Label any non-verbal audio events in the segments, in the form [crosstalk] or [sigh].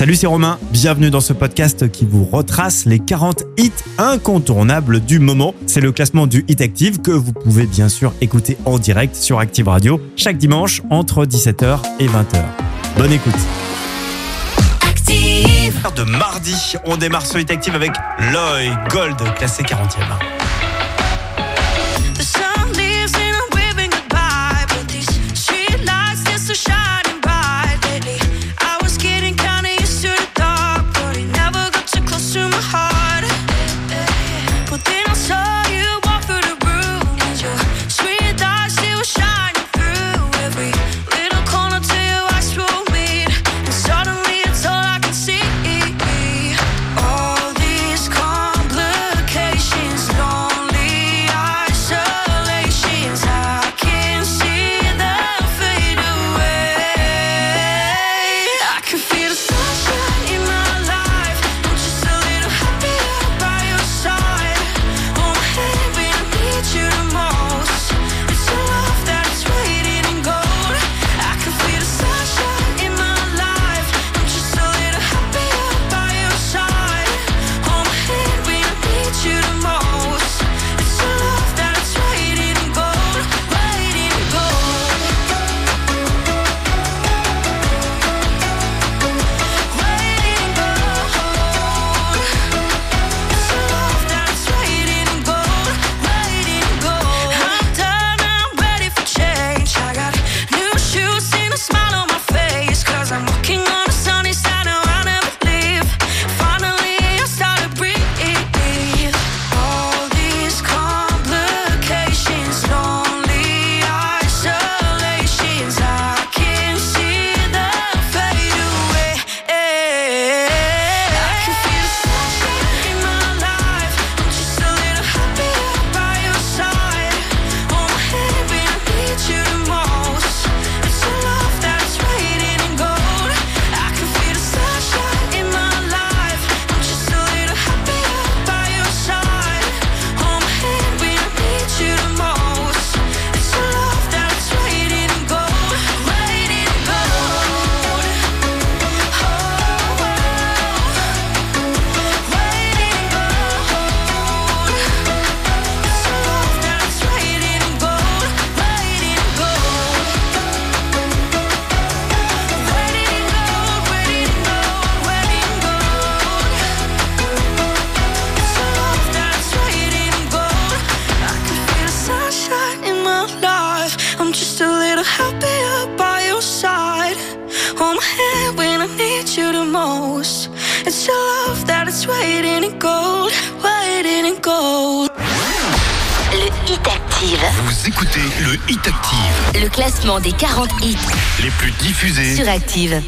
Salut, c'est Romain. Bienvenue dans ce podcast qui vous retrace les 40 hits incontournables du moment. C'est le classement du Hit Active que vous pouvez bien sûr écouter en direct sur Active Radio chaque dimanche entre 17h et 20h. Bonne écoute. Active. De mardi, on démarre ce Hit Active avec Loy Gold classé 40e. les plus diffusées sur Active.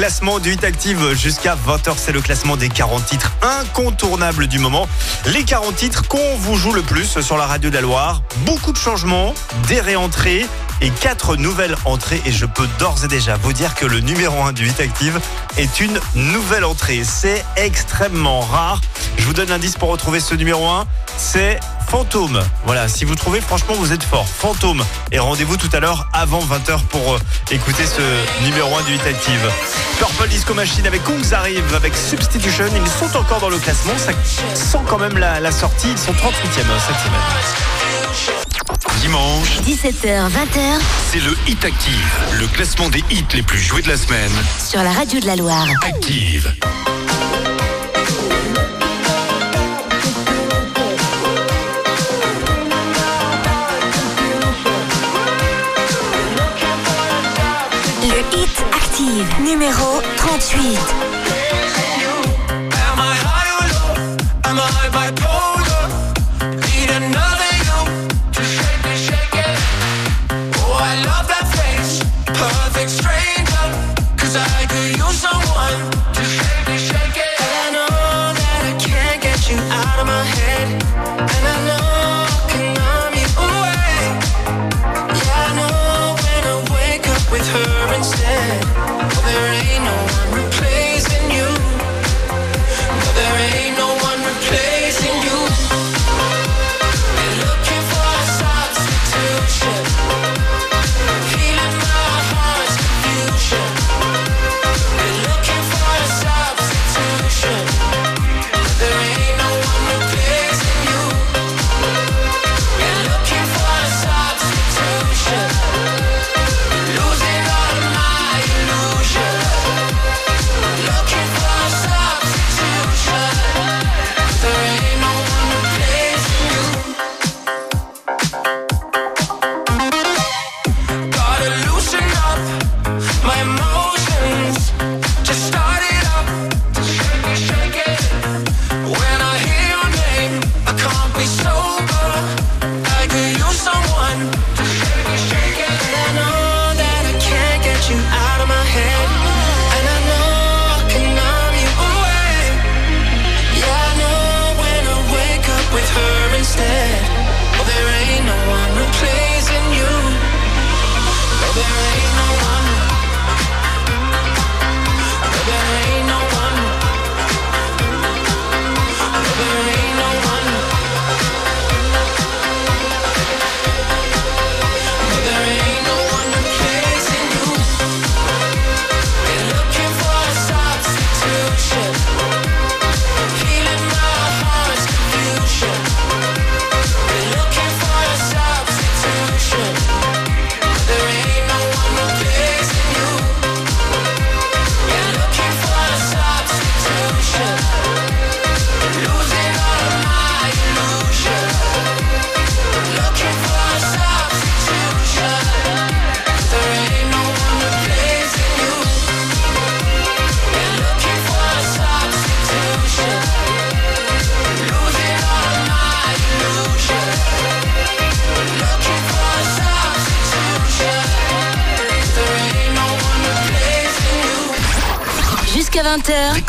Classement du Hit Active jusqu'à 20h. C'est le classement des 40 titres incontournables du moment. Les 40 titres qu'on vous joue le plus sur la radio de la Loire. Beaucoup de changements, des réentrées et quatre nouvelles entrées. Et je peux d'ores et déjà vous dire que le numéro 1 du Hit Active est une nouvelle entrée. C'est extrêmement rare. Je vous donne l'indice pour retrouver ce numéro 1. C'est Fantôme. Voilà, si vous trouvez, franchement, vous êtes fort. Fantôme. Et rendez-vous tout à l'heure avant 20h pour euh, écouter ce numéro 1 du Hit Active. Purple Disco Machine avec Kungs arrive avec Substitution. Ils sont encore dans le classement. Ça sent quand même la, sortie. Ils sont 38e hein, cette semaine. Dimanche, 17h, 20h, c'est le Hit Active, le classement des hits les plus joués de la semaine. Sur la radio de la Loire. Active. Numéro 38.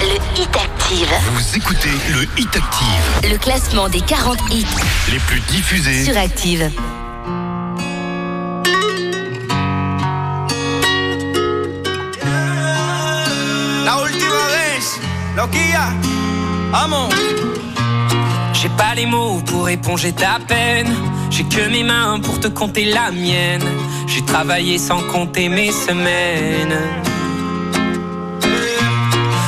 Le Hit Active, Vous écoutez le Hit Active, le classement des 40 hits les plus diffusés. sur Active. La última vez, loquilla, vamos. J'ai pas les mots pour éponger ta peine. J'ai que mes mains pour te compter la mienne. J'ai travaillé sans compter mes semaines.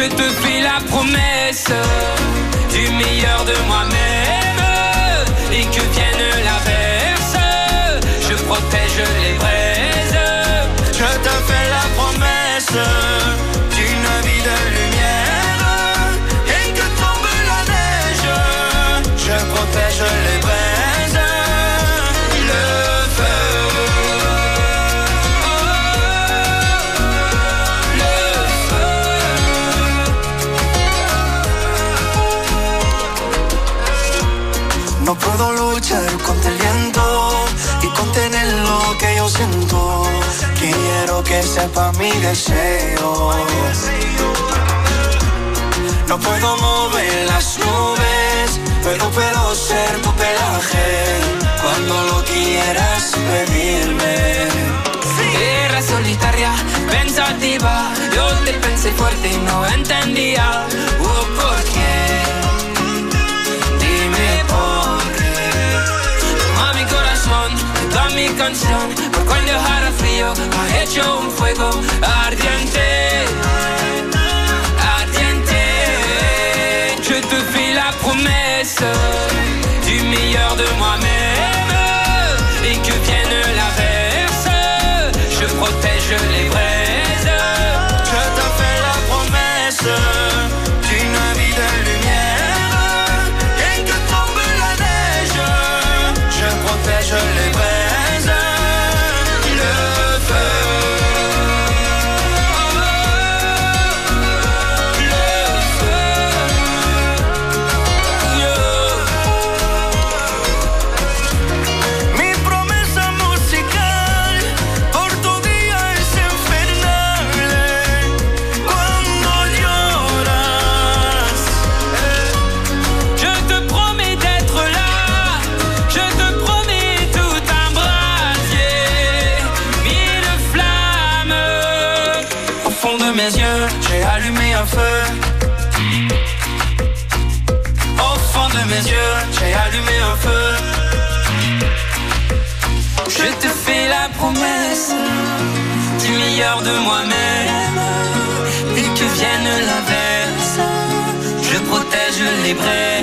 Je te fais la promesse du meilleur de moi-même Quiero que sepa mi deseo. No puedo mover las nubes, pero puedo ser tu pelaje cuando lo quieras pedirme. Era solitaria, pensativa, yo te pensé fuerte y no entendía. Je te fais la promesse du meilleur de moi-même. Et que vienne l'averse, je protège les Je te fais la promesse du meilleur de moi-même. Et que vienne l'inverse, je protège les braises.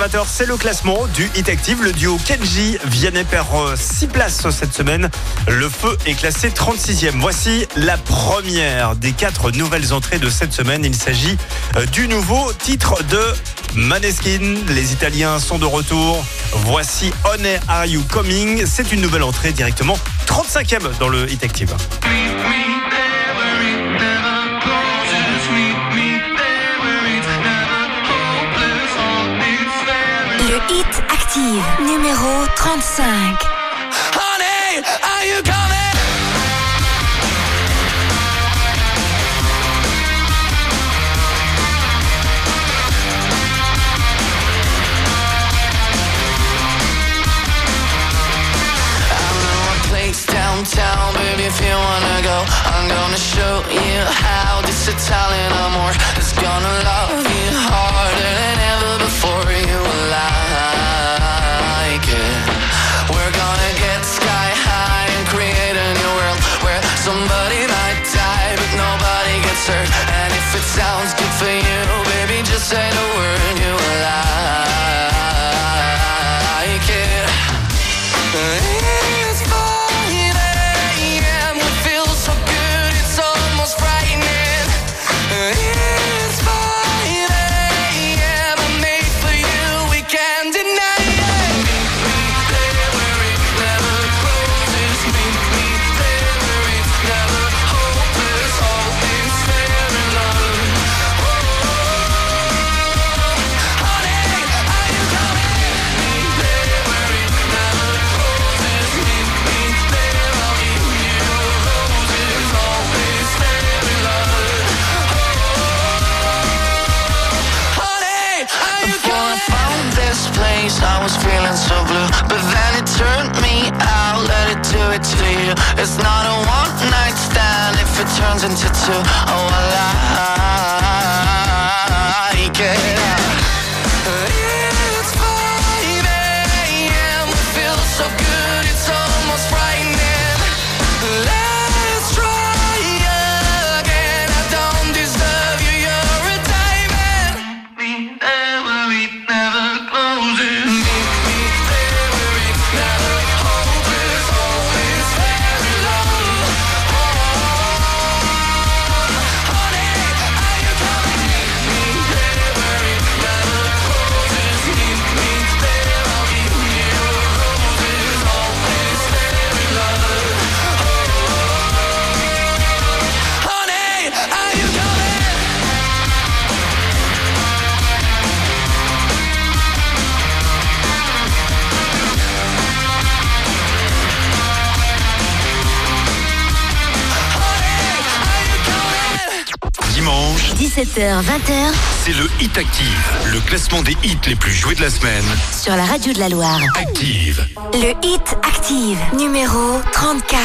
20h, c'est le classement du Hit Active. Le duo Kenji Vianney perd 6 places cette semaine. Le feu est classé 36e. Voici la première des quatre nouvelles entrées de cette semaine. Il s'agit euh, du nouveau titre de Maneskin. Les Italiens sont de retour. Voici On Air Are You Coming? C'est une nouvelle entrée directement 35e dans le Hit Active. Numéro 35. Honey, are you coming? place downtown, baby, if you wanna go I'm gonna show you how this Italian amor is gonna love you harder than ever before you will nobody And if it sounds good for you, baby, just say the word you will do it to you. It's not a one night stand if it turns into two. Oh, I like it. 17h, 20h c'est le Hit Active, le classement des hits les plus joués de la semaine. sur la radio de la Loire. Active. Le Hit Active, numéro 34.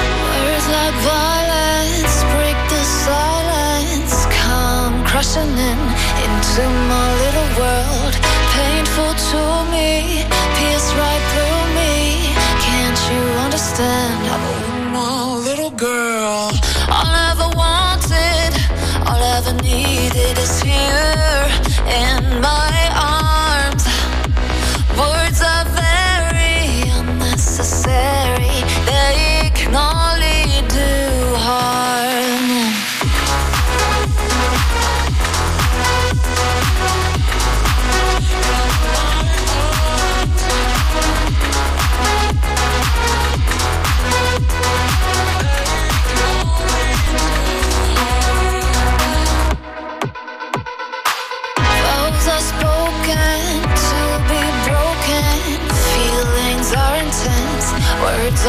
Words like violence break the silence, come crushing in into my little world. Painful to me, pierce right through me. Can't you understand?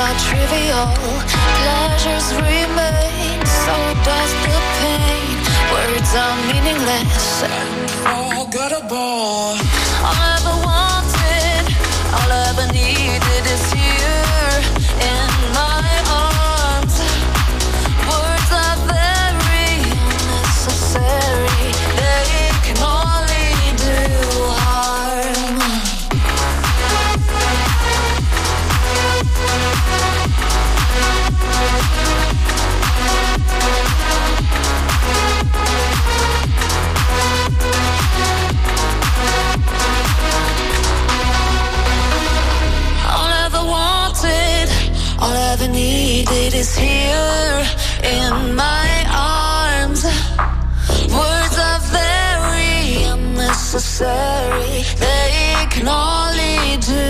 Are trivial, pleasures remain, so does the pain. Words are meaningless and forgettable. All I ever wanted, all I ever needed is here is here in my arms. Words are very unnecessary, they can only do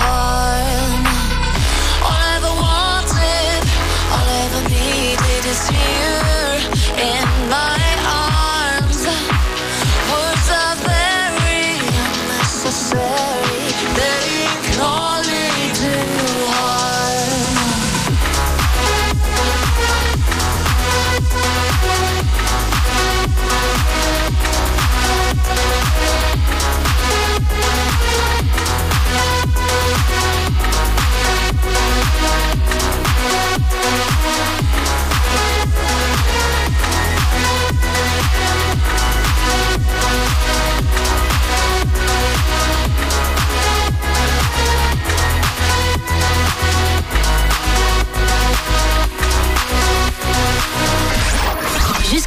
harm. All I ever wanted, all I ever needed is here in my arms. Words are very unnecessary,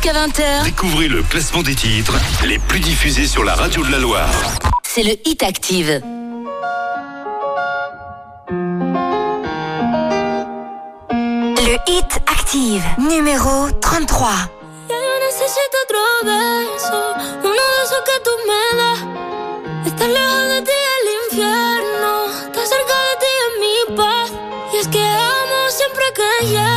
Jusqu'à 20h, Découvrez le classement des titres les plus diffusés sur la radio de la Loire. c'est le Hit Active. Le Hit Active, numéro 33. Ya yo necesito otro beso, uno de esos que tú me das. Estar lejos de ti el infierno, estar cerca de ti es mi paz. Y es que amo siempre que llegas,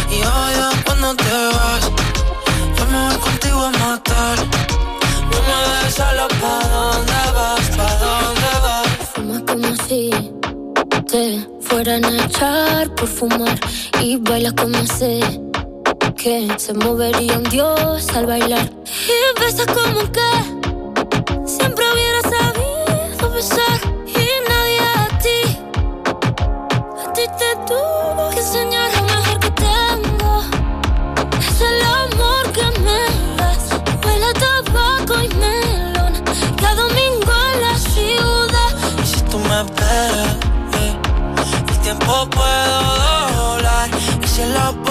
cuando te vas. Yo me voy contigo a matar, no me dejes solo pa' dónde vas, pa' dónde vas. Fuma como si te fueran a echar por fumar y bailas como sé que se movería un dios al bailar y besas como que siempre hubiera sabido besar puedo doblar. Y si lo puedo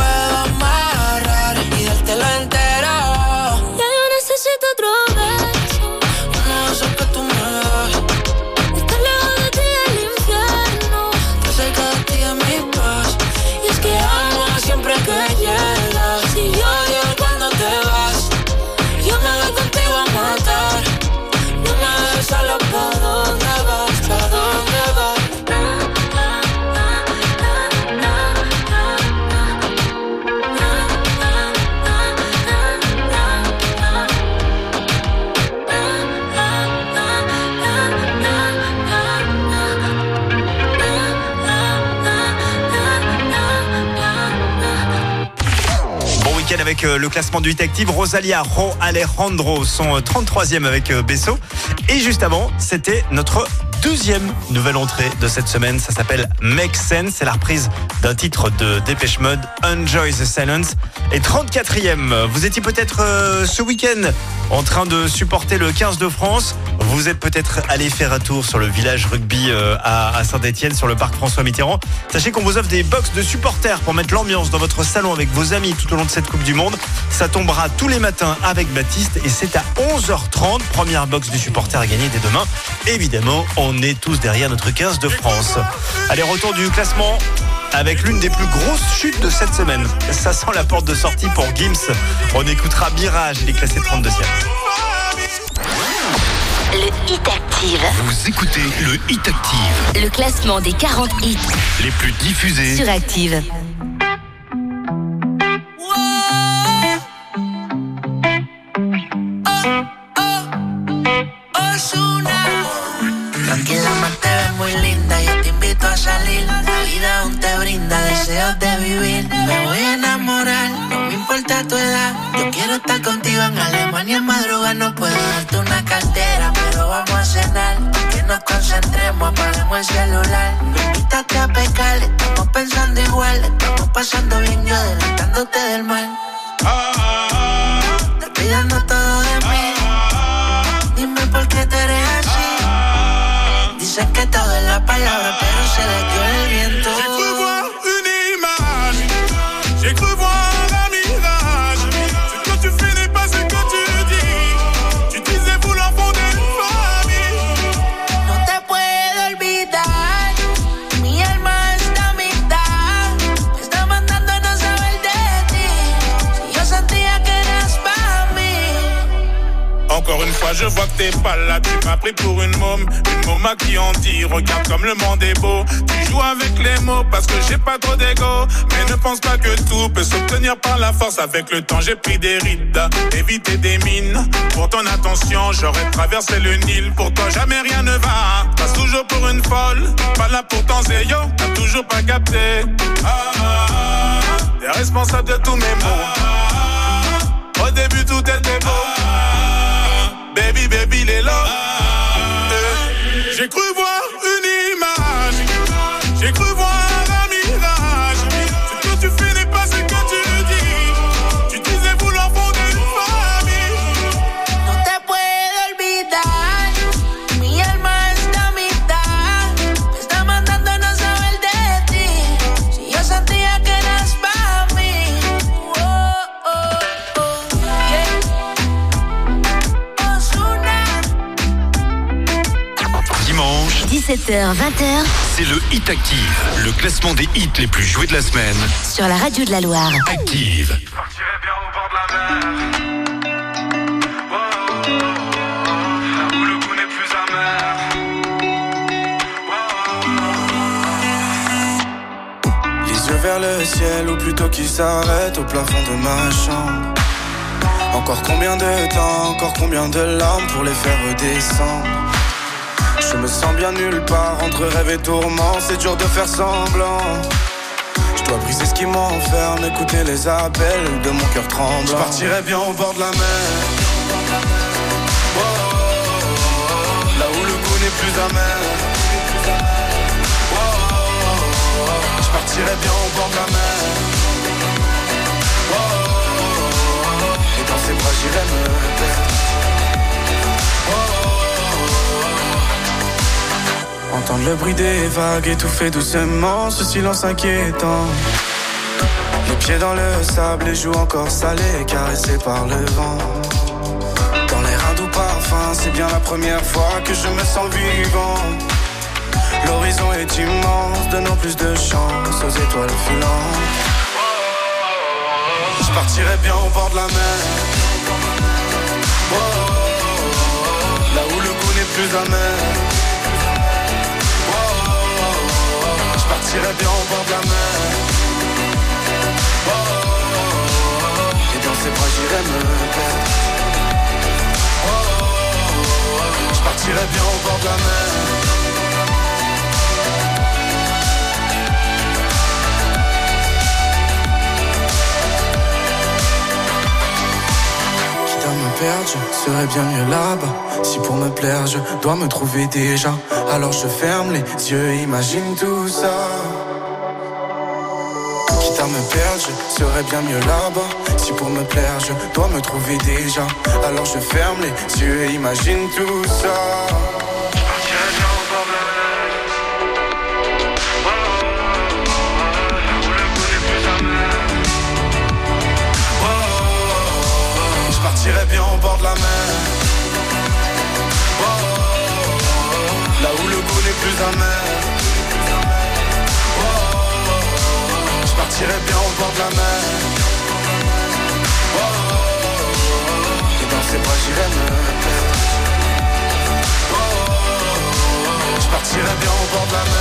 euh, le classement du Hit Active. Rosalia, Ro Alejandro sont 33e avec Besso. Et juste avant, c'était notre deuxième nouvelle entrée de cette semaine. Ça s'appelle Make Sense. C'est la reprise d'un titre de Dépêche Mode, Enjoy the Silence. Et 34e, vous étiez peut-être euh, ce week-end en train de supporter le 15 de France. Vous êtes peut-être allé faire un tour sur le village rugby euh, à Saint-Etienne, sur le parc François Mitterrand. Sachez qu'on vous offre des box de supporters pour mettre l'ambiance dans votre salon avec vos amis tout au long de cette Coupe du Monde. Ça tombera tous les matins avec Baptiste et c'est à 11h30. Première box du supporter à gagner dès demain. Évidemment, on est tous derrière notre 15 de France. Allez, retour du classement avec l'une des plus grosses chutes de cette semaine. Ça sent la porte de sortie pour Gims. On écoutera Mirage, il est classé 32e. Le Hit Active. Vous écoutez le Hit Active. Le classement des 40 hits les plus diffusés sur Active. Tranquila, a salir. La vida aún te brinda deseos de vivir. Me voy a enamorar, no me importa tu edad. Yo quiero estar contigo en Alemania en madrugada. No puedo darte una cartera, pero vamos a cenar. Que nos concentremos, apaguemos el celular. Invítate a pecar, estamos pensando igual. Estamos pasando bien, yo adelantándote del mal. Te todo de mí. Dime por qué te eres. Dicen que todo es la palabra, pero se le dio el viento. Je vois que t'es pas là, tu m'as pris pour une môme, une à qui on dit, regarde comme le monde est beau. Tu joues avec les mots parce que j'ai pas trop d'ego, mais ne pense pas que tout peut s'obtenir par la force. Avec le temps, j'ai pris des rides, éviter des mines. Pour ton attention, j'aurais traversé le Nil. Pour toi, jamais rien ne va. Passe toujours pour une folle, pas là pour ton zéyo, t'as toujours pas capté. Ah, ah, ah, T'es responsable de tous mes mots. Au début, tout était beau. Baby, baby, les là. Euh, j'ai cru voir une 17h, 20h. C'est le Hit Active, le classement des hits les plus joués de la semaine. Sur la radio de la Loire. Active. Les yeux vers le ciel, ou plutôt qui s'arrêtent au plafond de ma chambre. Encore combien de temps, encore combien de larmes pour les faire redescendre je me sens bien nulle part entre rêve et tourment, c'est dur de faire semblant. Je dois briser ce qui m'enferme, écouter les appels de mon cœur tremblant. Je partirai bien au bord de la mer. là où le goût n'est plus amer. je partirai bien au bord de la mer. et dans ses bras j'irai me perdre. Entendre le bruit des vagues étouffer doucement ce silence inquiétant. Les pieds dans le sable, les joues encore salées, caressées par le vent. Dans l'air un doux parfum, c'est bien la première fois que je me sens vivant. L'horizon est immense, donnant plus de chance aux étoiles filantes. Je partirai bien au bord de la mer. là où le goût n'est plus amer. Partirai bien au bord de la mer. Oh, et dans ses bras j'irai me perdre. Oh, je partirai bien au bord de la mer. Perdre, je serais bien mieux là-bas. Si pour me plaire, je dois me trouver déjà. Alors je ferme les yeux, imagine tout ça. Quitte à me perdre, je serais bien mieux là-bas. Si pour me plaire, je dois me trouver déjà. Alors je ferme les yeux imagine tout ça. Bien au bord de la mer. là où le goût n'est plus amer. je partirai bien au bord de la mer. et dans ses bras j'irai me perdre. je partirai bien au bord de la mer.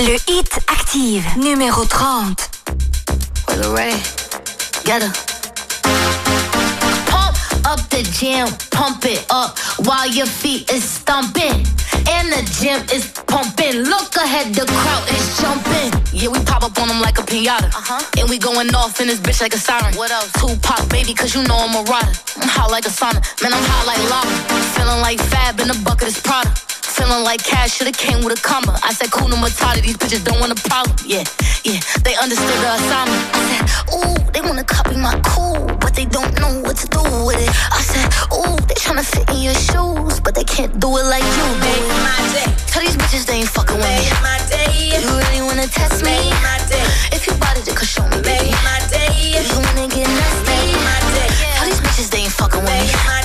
Le Hit Active, numéro 30. Well, alright. Gotta pump up the jam, pump it up while your feet is stomping. And the gym is pumping. Look ahead, the crowd is jumping. Yeah, we pop up on them like a pinata. Uh-huh. And we going off in this bitch like a siren. What else? Tupac, baby, cause you know I'm a rider. I'm hot like a sauna. Man, I'm hot like lava. Feeling like Fab in the bucket is Prada. Feeling like cash should've came with a comma. I said, cool, no Matata, these bitches don't want a problem. Yeah, yeah, they understood the assignment. I said, ooh, they wanna copy my cool, but they don't know what to do with it. I said, ooh, they tryna fit in your shoes, but they can't do it like you do. it. my day. Tell these bitches they ain't fucking with me. My day. You really wanna test me? My day. If you bought it, then could show me, baby. My day. You wanna get nasty? My day. Tell these bitches they ain't fucking with me.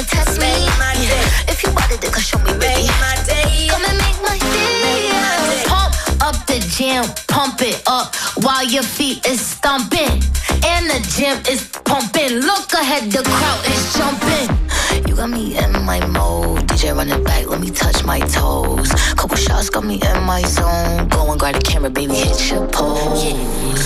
Wanna test me? Make my day. Yeah. If you bought it, could show me, baby. Make my day. Come and make my day. day. Pump up the jam, pump it up while your feet is stomping. And the gym is pumping. Look ahead, the crowd is jumping. Got me in my mode. DJ run it back, let me touch my toes. Couple shots got me in my zone. Go and grab the camera, baby, hit your pose.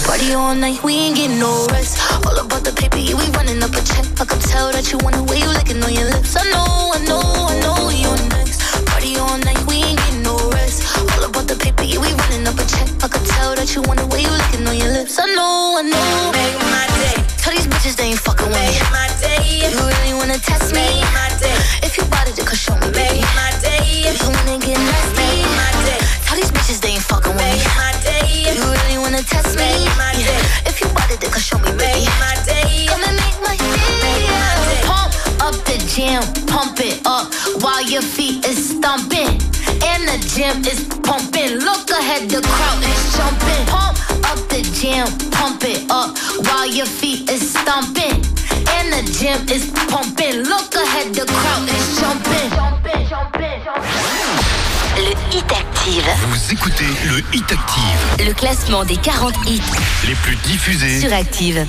Party all night, we ain't getting no rest. All about the paper, yeah, we running up a check. I can tell that you want the way you licking on your lips. I know, I know, I know you're next. Party all night, we ain't getting no rest. All about the paper, yeah, we running up a check. I can tell that you want the way you licking on your lips. I know, I know. Make my day. Tell these bitches they ain't fucking with me. My day. You really wanna test me? Make my day. If you bought it, then could show me, baby. My day. You wanna get nasty? Make my day. Tell these bitches they ain't fucking with me. You really wanna test me? Make my day. Yeah. If you bought it, then could show me, baby. My day. Come and make my Make my day. day. Pump up the jam, pump it up while your feet is stomping. And the gym is pumping. Look ahead, the crowd is jumping. Pump jam, pump it up while your feet is stomping. And the gym is pumping. Look ahead, the crowd is jumping. Le Hit Active, Vous écoutez le Hit Active, le classement des 40 hits les plus diffusés sur Active.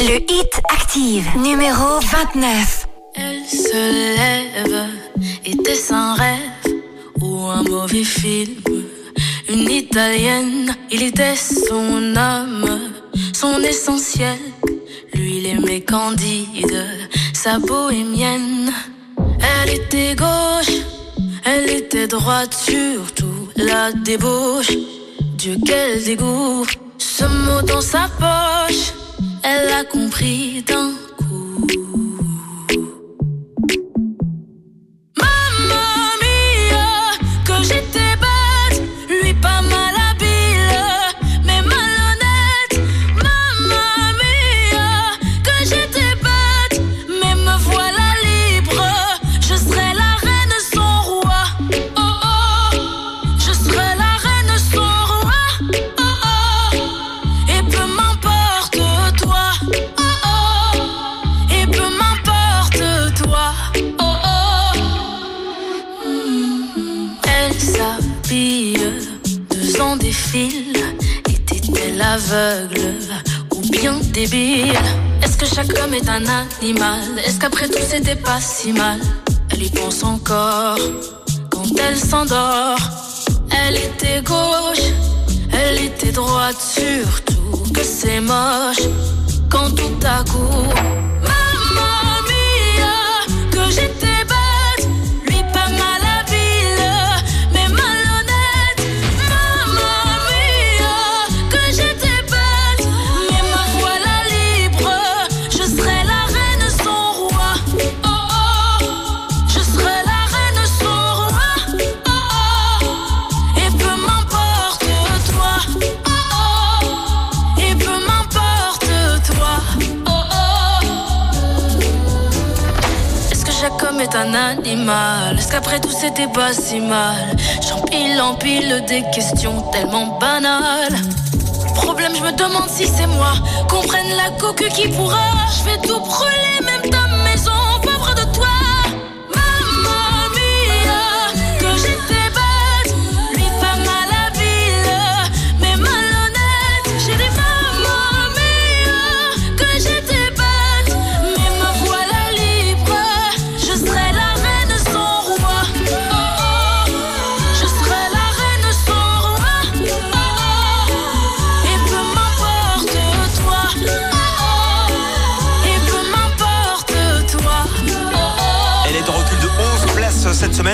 Le Hit Active, numéro 29. Elle se lève, était un rêve ou un mauvais film. Une italienne, il était son âme, son essentiel. Lui, il aimait Candide, sa bohémienne. Elle était gauche, elle était droite, surtout la débauche. Dieu, quel dégoût, ce mot dans sa poche, elle a compris d'un deux ans défile. Était-elle aveugle ou bien débile? Est-ce que chaque homme est un animal? Est-ce qu'après tout c'était pas si mal? Elle y pense encore quand elle s'endort. Elle était gauche, elle était droite, surtout que c'est moche quand tout à coup. Mamma mia, que j'étais un animal. Est-ce qu'après tout c'était pas si mal? J'empile, empile des questions tellement banales. Problème, je me demande si c'est moi. Comprenne la coque qui pourra. Je vais tout brûler,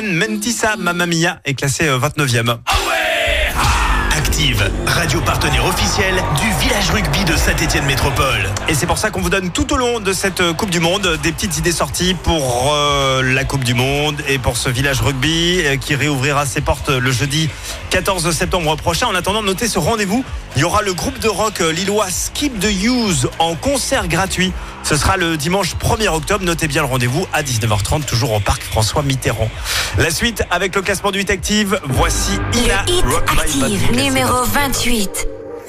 Mentissa Mamma Mia est classée 29e. Euh, Active, radio partenaire officiel du village rugby de Saint-Etienne Métropole. Et c'est pour ça qu'on vous donne tout au long de cette euh, Coupe du Monde des petites idées sorties pour euh, la Coupe du Monde et pour ce village rugby qui réouvrira ses portes le jeudi 14 septembre prochain. En attendant, notez ce rendez-vous. Il y aura le groupe de rock lillois Skip the Use en concert gratuit ce sera le dimanche 1er octobre. Notez bien le rendez-vous à 19h30, toujours au parc François Mitterrand. La suite avec le classement du 8 Active. Voici Ina Rock Active, numéro 28.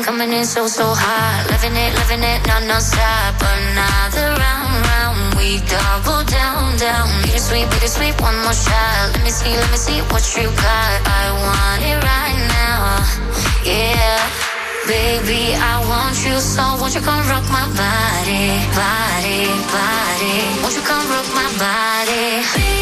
coming in so, so hot. Living it, living it, non, non-stop. Another round, round. We double down, down. Bittersweet, bittersweet, one more shot. Let me see, let me see what you got. I want it right now. Yeah. Baby, I want you so won't you come rock my body, body, body Won't you come rock my body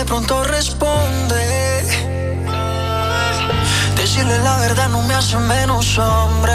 De pronto responde? Decirle la verdad no me hace menos hombre.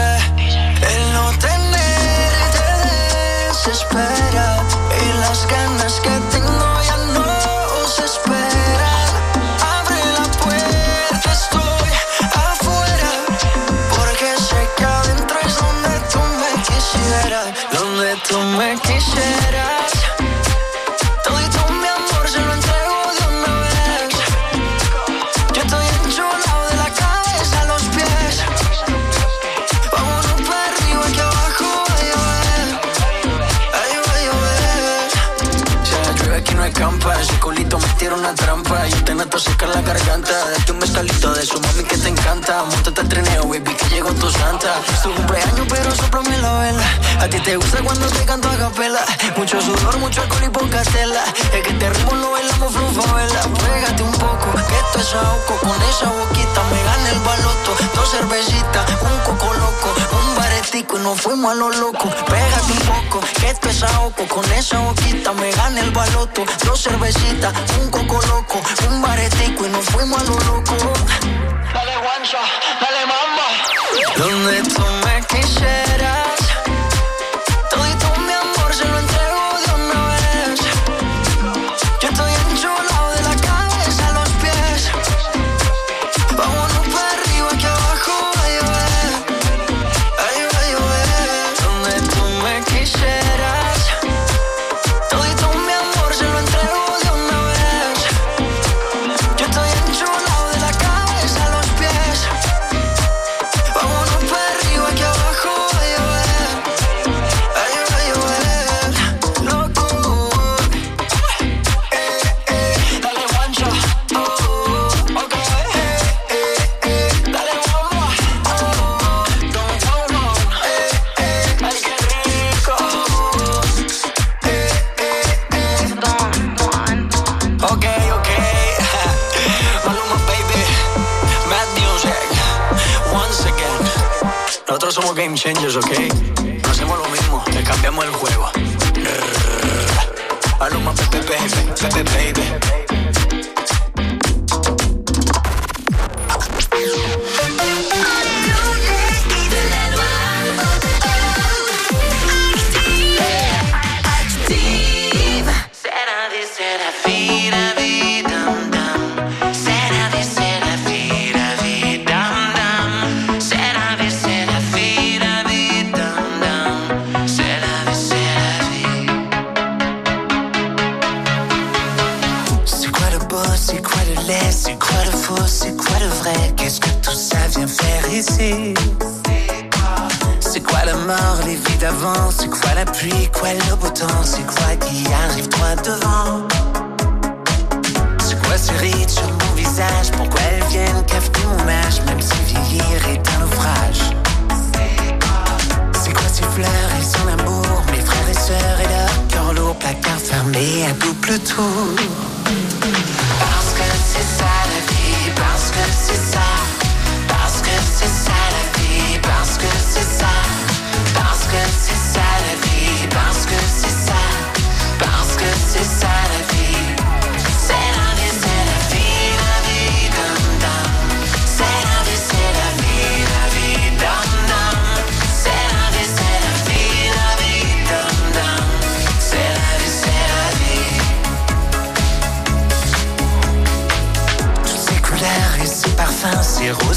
Encanta. Montate al trineo, baby, que llegó tu santa. Es tu cumpleaños, pero soplame la vela. A ti te gusta cuando te canto a capela. Mucho sudor, mucho alcohol y poca tela. Es que te ritmo lo bailamos vela. Pégate un poco, que esto es ahogo. Con esa boquita me gana el baloto. Dos cervecitas, un coco loco, un baretico y nos fuimos a lo loco. Pégate un poco, que esto es ahogo. Con esa boquita me gana el baloto. Dos cervecitas, un coco loco, un baretico y nos fuimos a lo loco. cancha, dale mamba. changes, okay? Double tour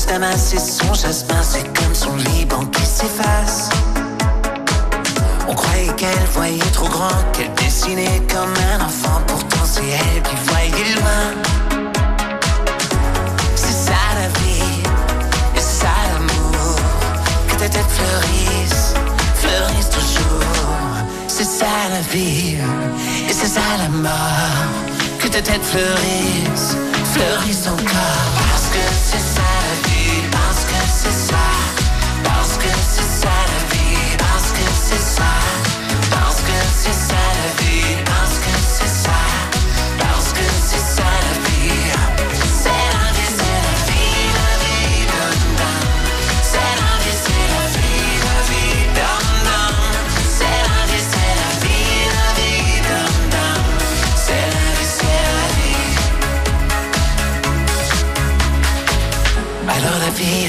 damas et son jasmin, c'est comme son Liban qui s'efface. On croyait qu'elle voyait trop grand, qu'elle dessinait comme un enfant, pourtant c'est elle qui voyait loin. C'est ça la vie, et c'est ça l'amour, que ta tête fleurisse, fleurisse toujours. C'est ça la vie, et c'est ça la mort, que ta tête fleurisse, fleurisse encore. Parce que c'est ça la vie, parce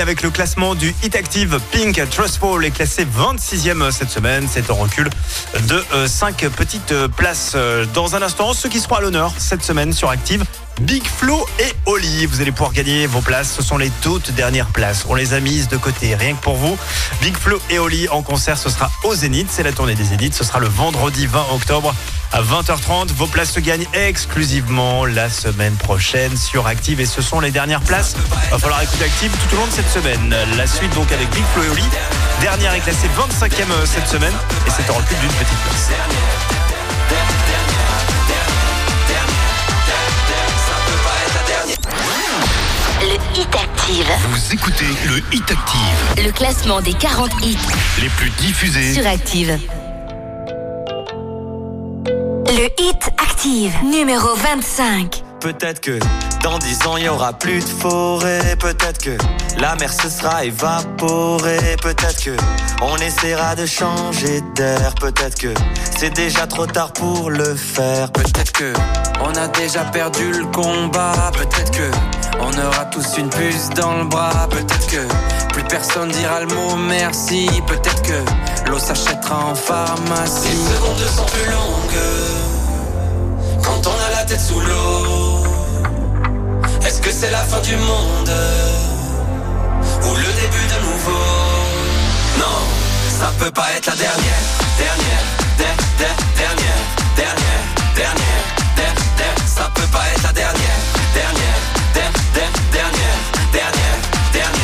Avec le classement du Hit Active. Pink Trustful est classé 26e cette semaine. C'est en recul de 5 petites euh, places. Euh, Dans un instant, ceux qui seront à l'honneur cette semaine sur Active, Big Flo et Oli. Vous allez pouvoir gagner vos places. Ce sont les toutes dernières places. On les a mises de côté, rien que pour vous. Big Flo et Oli en concert, ce sera au Zénith. C'est la tournée des Zéniths. Ce sera le vendredi 20 octobre à 20h30. Vos places se gagnent exclusivement la semaine prochaine sur Active. Et ce sont les dernières places. Va falloir écouter Active tout au long de cette semaine. La suite donc avec Big Flo et Oli. Dernière est classée 25e cette semaine. Et c'est en recul d'une petite place. Le Hit Active. Vous écoutez le Hit Active, Le classement des 40 hits les plus diffusés. sur Active. Active, numéro 25. Peut-être que Dans dix ans, il y aura plus de forêt. Peut-être que la mer se sera évaporée. Peut-être que on essaiera de changer d'air. Peut-être que c'est déjà trop tard pour le faire. Peut-être que on a déjà perdu le combat. Peut-être que on aura tous une puce dans le bras. Peut-être que plus personne dira le mot merci. Peut-être que l'eau s'achètera en pharmacie. Les secondes sont plus longues Est-ce que c'est la fin du monde ou le début de nouveau? Non, ça peut pas être la dernière, dernière, dernière, dernière, dernière, dernière, dernière, ça peut pas être la dernière, dernière, dernière, dernière, dernière, dernière, dernière,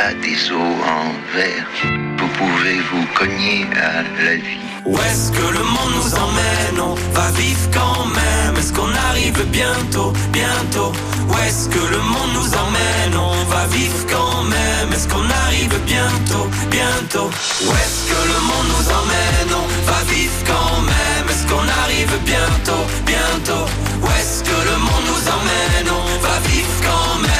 Pas des os en verre. Vous pouvez vous cogner à la vie. Où est-ce que le monde nous emmène? On va vivre quand même. Est-ce qu'on arrive bientôt, bientôt? Où est-ce que le monde nous emmène? On va vivre quand même. Est-ce qu'on arrive bientôt, bientôt? Où est-ce que le monde nous emmène? On va vivre quand même. Est-ce qu'on arrive bientôt, bientôt? Où est-ce que le monde nous emmène? On va vivre quand même.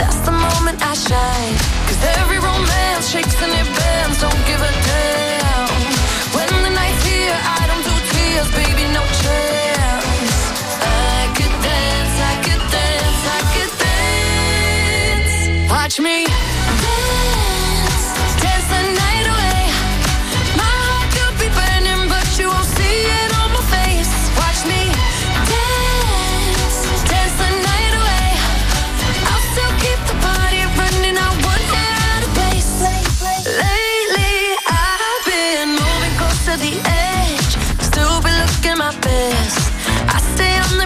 That's the moment I shine. Cause every romance shakes and it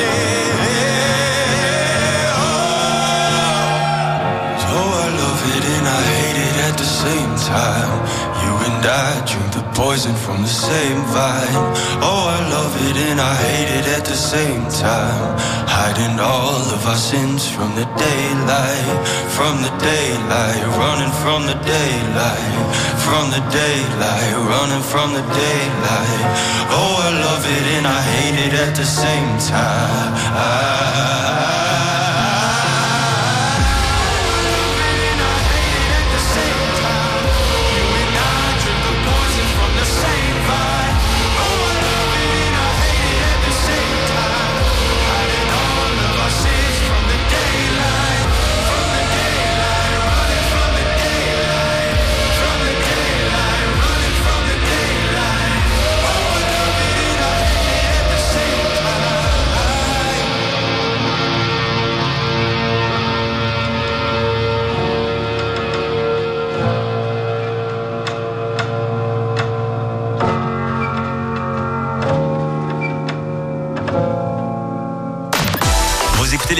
day. And I drink the poison from the same vine. Oh, I love it and I hate it at the same time. Hiding all of our sins from the daylight, from the daylight, running from the daylight, from the daylight, running from the daylight. Oh, I love it and I hate it at the same time.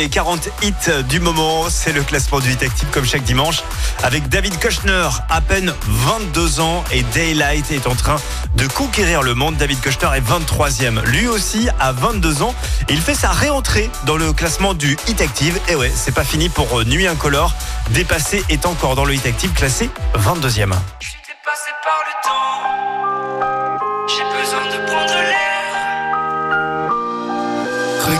Les 40 hits du moment, c'est le classement du Hit Active comme chaque dimanche avec David Kushner, à peine 22 ans et Daylight est en train de conquérir le monde. David Kushner est 23e, lui aussi à 22 ans il fait sa réentrée dans le classement du Hit Active. Et ouais, c'est pas fini pour Nuit Incolore, dépassé est encore dans le Hit Active classé 22e.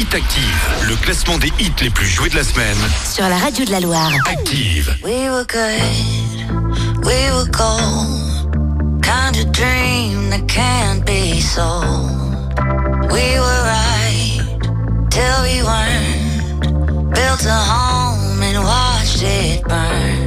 Hit Active, le classement des hits les plus joués de la semaine. sur la radio de la Loire. Active. We were good, we were gold. Kind of dream that can't be sold. We were right till we weren't. Built a home and watched it burn.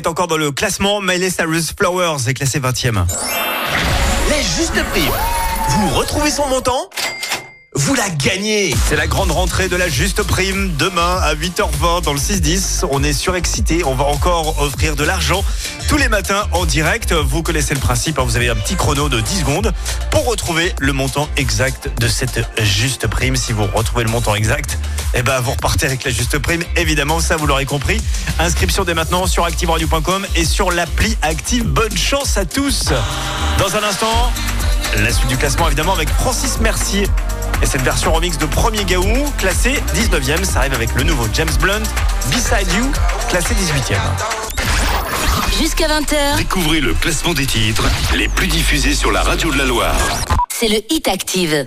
Est encore dans le classement. Miley Cyrus Flowers est classée 20e. Les justes primes. Vous retrouvez son montant Vous la gagnez C'est la grande rentrée de la juste prime demain à 8h20 dans le 6-10. On est surexcité. On va encore offrir de l'argent tous les matins en direct. Vous connaissez le principe. hein, Vous avez un petit chrono de 10 secondes pour retrouver le montant exact de cette juste prime. Si vous retrouvez le montant exact, eh ben, vous repartez avec la juste prime. Évidemment, ça, vous l'aurez compris. Inscription dès maintenant sur activeradio.com et sur l'appli Active. Bonne chance à tous. Dans un instant, la suite du classement, évidemment, avec Francis Mercier. Et cette version remix de Premier Gaou, classé 19e, ça arrive avec le nouveau James Blunt, Beside You, classé 18e. Jusqu'à 20h, Découvrez le classement des titres les plus diffusés sur la radio de la Loire. c'est le Hit Active.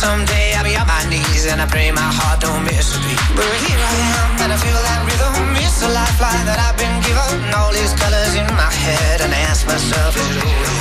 Someday I'll be on my knees, and I pray my heart don't miss a beat. But here I am, and I feel that rhythm. It's a lifeline that I've been given. All these colors in my head, and I ask myself, is it over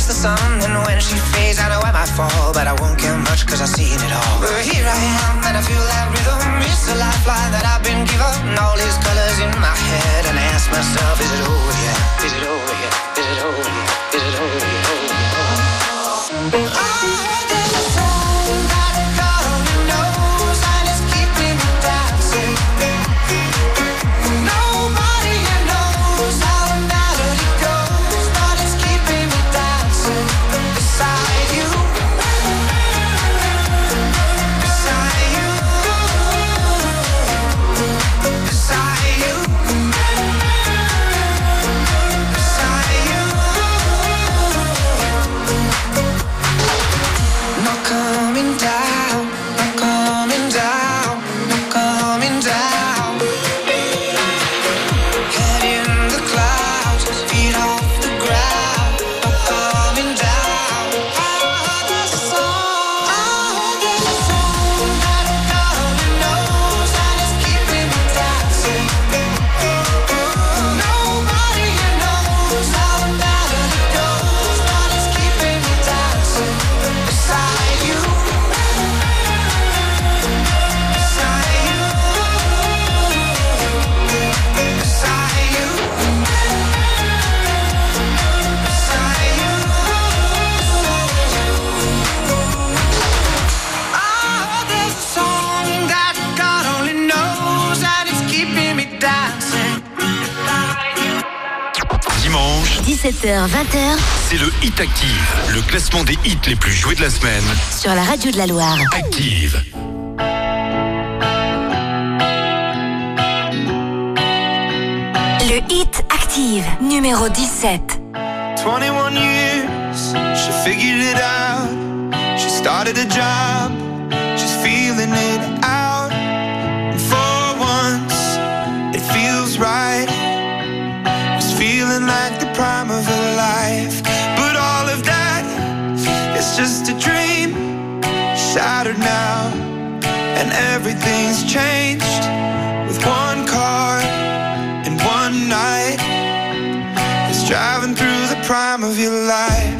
kiss the sun. And when she fades, I know I might fall, but I won't care much cause I've seen it all. But here I am, and I feel that rhythm. It's a lifeline that I've been given. All these colors in my head, and I ask myself, is it over yet? Is it over yet? Is it over yet? Is it over yet? Over yet? There's c'est le Hit Active, le classement des hits les plus joués de la semaine. Sur la radio de la Loire. Active. Le Hit Active, numéro 17. 21 years, she figured it out. She started a job, she's feeling it. Everything's changed with one car and one night. It's driving through the prime of your life.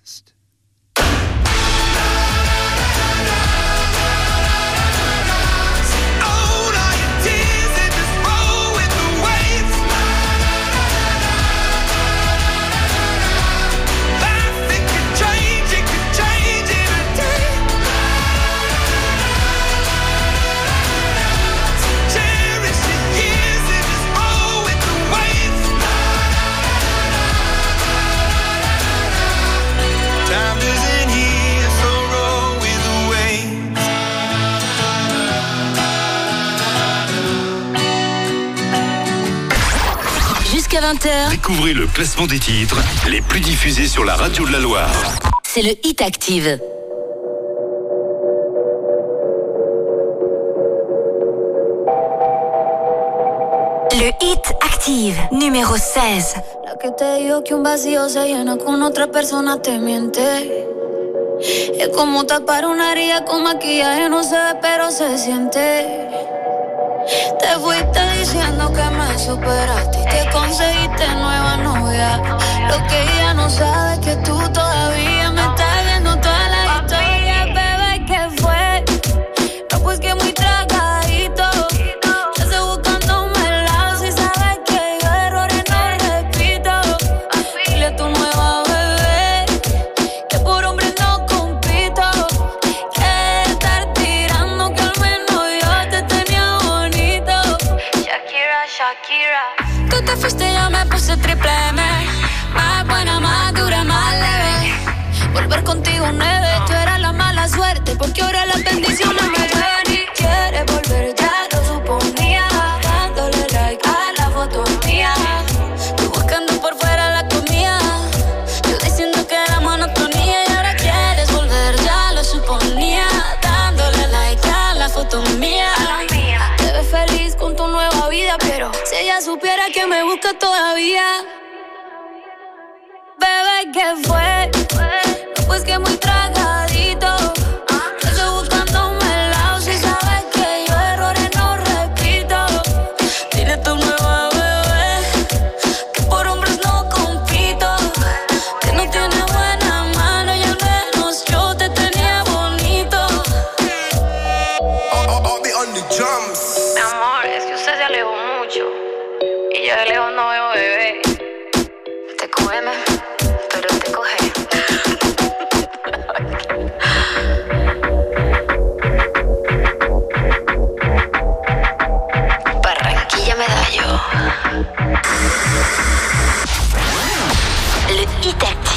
Découvrez le classement des titres les plus diffusés sur la radio de la Loire. C'est le Hit Active. Le Hit Active, numéro 16. La que te digo que un vacío se llena con otra persona te miente. Es como tapar una herida con maquillaje, no se ve, pero se siente. Te fuiste diciendo que me superaste y te conseguiste nueva novia. Lo que ella no sabe es que tú todavía me estás Shakira. Tú te fuiste yo me puse triple M. Más buena, más dura, más leve. Volver contigo nueve. Tú eras la mala suerte porque ahora las bendiciones me supiera que me busca todavía. Bebé, ¿qué fue? No, pues que muy tragadito.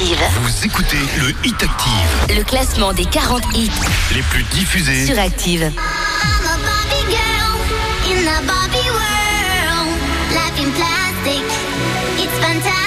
Active, Vous écoutez le Hit Active, le classement des 40 hits les plus diffusés. sur Active. I'm a Barbie girl in the Barbie world. Life in plastic, it's fantastic.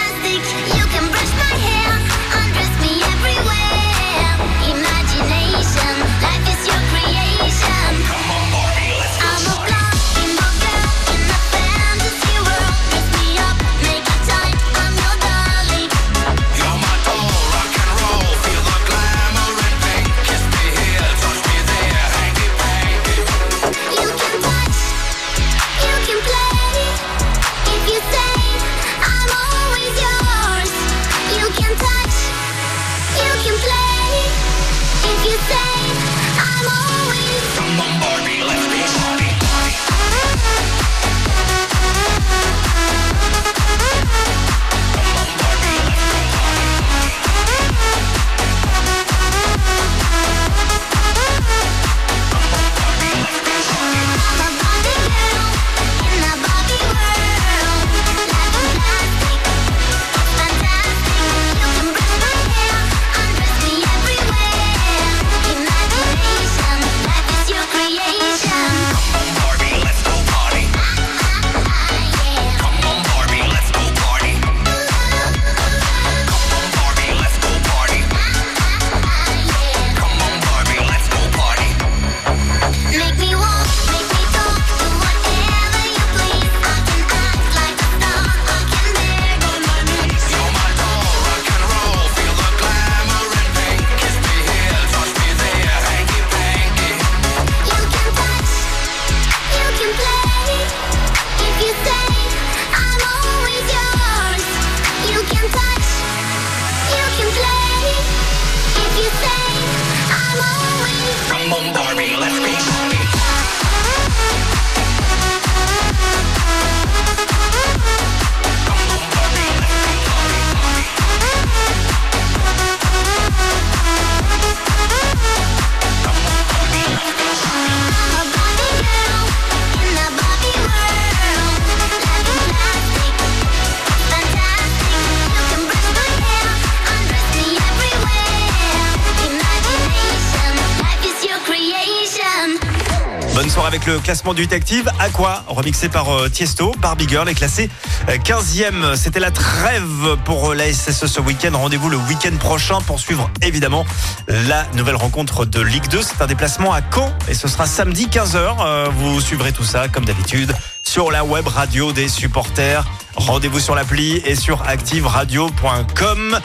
Le classement du Hit Active. Aqua, remixé par euh, Tiesto, Barbie Girl, est classé 15e. Euh, C'était la trêve pour la SSE ce week-end. Rendez-vous le week-end prochain pour suivre évidemment la nouvelle rencontre de Ligue 2. C'est un déplacement à Caen et ce sera samedi 15h. Vous suivrez tout ça comme d'habitude sur la web radio des supporters. Rendez-vous sur l'appli et sur activeradio.com.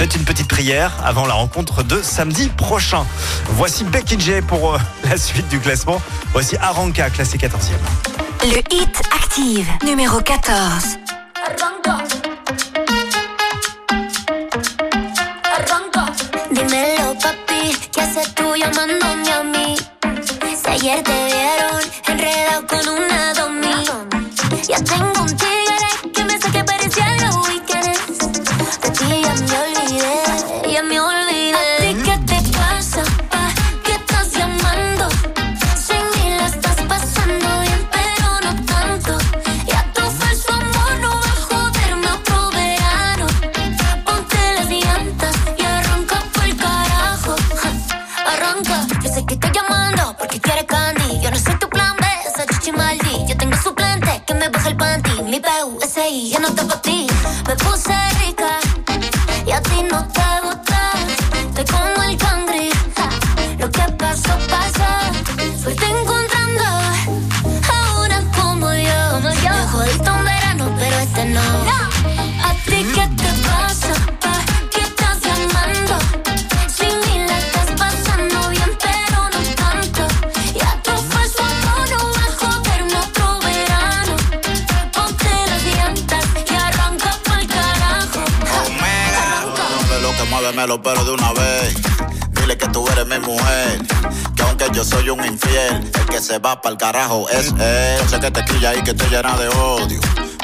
Faites une petite prière avant la rencontre de samedi prochain. Voici Becky J pour euh, [laughs] la suite du classement. Voici Aranka, classé 14e. Le hit active, numéro 14. Dímelo, papi, ¿qué haces tú? Llamándome a mí? Si ayer te vieron enredado con una domi. Ya tengo un tigre pelos de una vez. Dile que tú eres mi mujer. Que aunque yo soy un infiel, el que se va pa'l carajo es él. Sé que te quilla y que estoy llena de odio.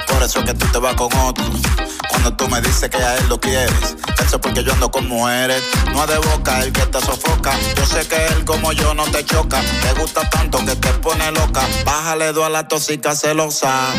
Por eso es que tú te vas con otro. Cuando tú me dices que a él lo quieres, eso es porque yo ando con mujeres. No es de boca el que te sofoca. Yo sé que él como yo no te choca. Te gusta tanto que te pone loca. Bájale dos a la tóxica celosa.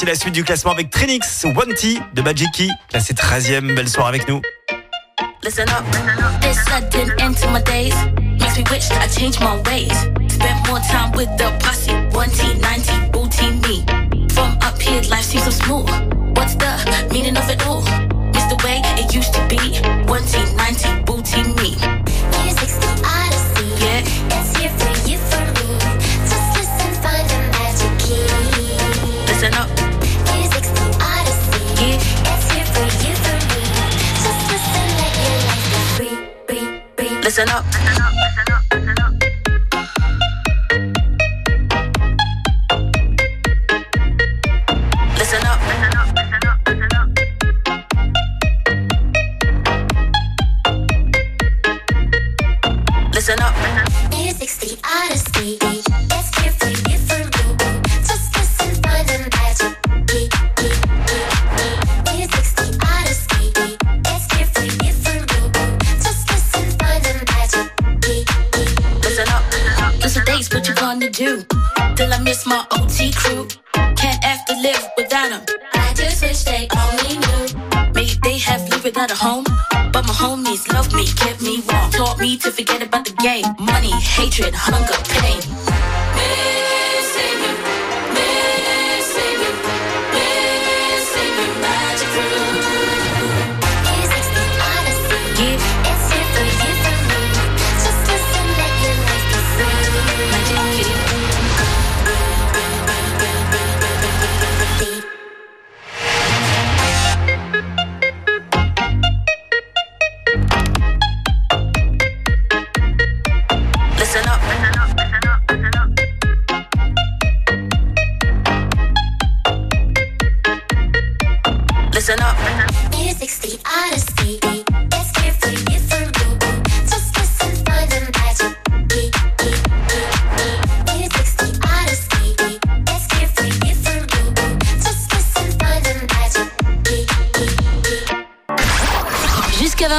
Voici la suite du classement avec Trinix, One T de Majiki, classé 13e. Belle soirée avec nous. Listen up. This sudden end to my days makes me wish I changed my ways. Spent more time with the posse. One T, 90, booty me. From up here, life seems so smooth. What's the meaning of it all? It's the way it used to be. Listen up. Put it up, listen up. Up. Listen up. Listen up, listen up, listen up. Listen up, listen up Music's the odyssey. Do? Till I miss my OT crew. Can't have to live without them. I just wish they only knew. Maybe they have lived without a home. But my homies love me, kept me warm. Taught me to forget about the game. Money, hatred, hunger, pain.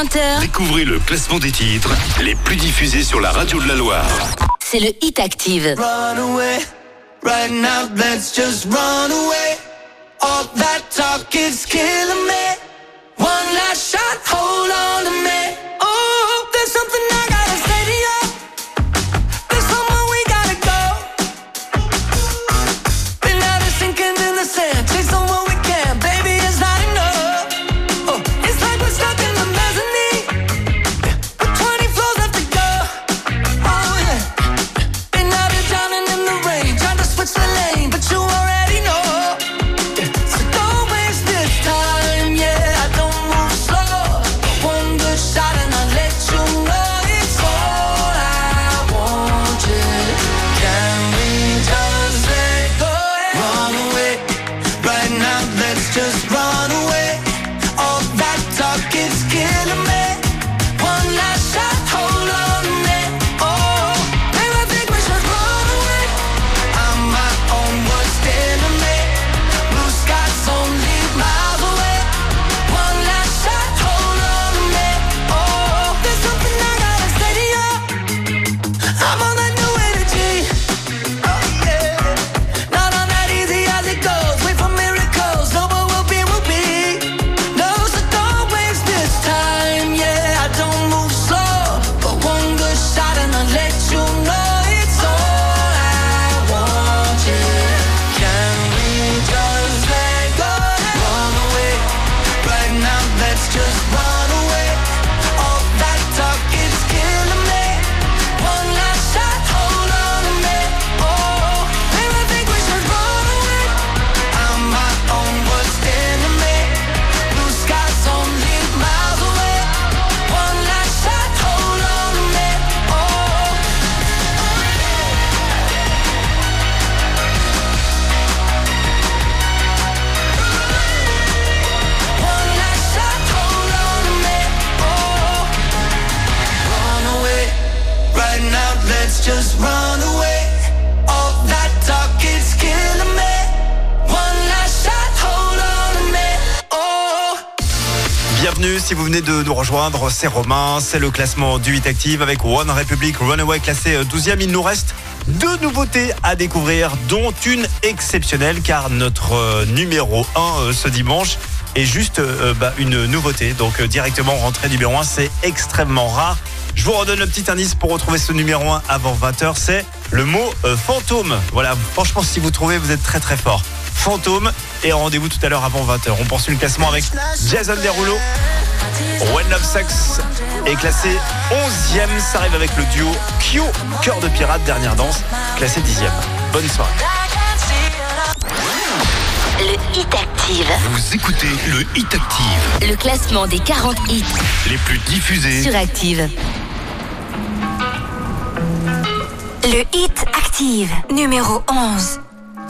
20h, Découvrez le classement des titres les plus diffusés sur la radio de la Loire. c'est le Hit Active. Run away, right now, let's just run away. All that talk is killing me. Si vous venez de nous rejoindre, c'est Romain, c'est le classement du 8 Active avec One Republic Runaway classé 12e. Il nous reste deux nouveautés à découvrir, dont une exceptionnelle car notre euh, numéro 1 ce dimanche est juste euh, bah, une nouveauté. Donc euh, directement rentrée numéro 1, c'est extrêmement rare. Je vous redonne le petit indice pour retrouver ce numéro 1 avant 20h, c'est le mot euh, fantôme. Voilà, franchement si vous trouvez, vous êtes très très fort. Fantôme et rendez-vous tout à l'heure avant 20h. On poursuit le classement avec Jason Derulo. One Love Sex est classé 11e. Ça arrive avec le duo Kyo, Cœur de Pirate, dernière danse, classé 10e. Bonne soirée. Le Hit Active. Vous écoutez le Hit Active, Le classement des 40 hits les plus diffusés. sur Active. Le Hit Active, numéro 11.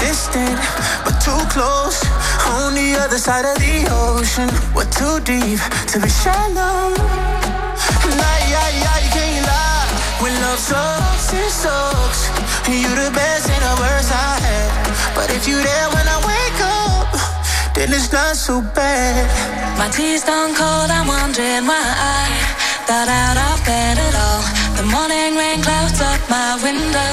Distant, but too close. On the other side of the ocean. We're too deep to be shallow. Nah, yeah, yeah, you can't lie. When love sucks, it sucks. You the best and the worst I had. But if you're there when I wake up, then it's not so bad. My tea's gone cold, I'm wondering why I got out of bed at all. The morning rain clouds up my window,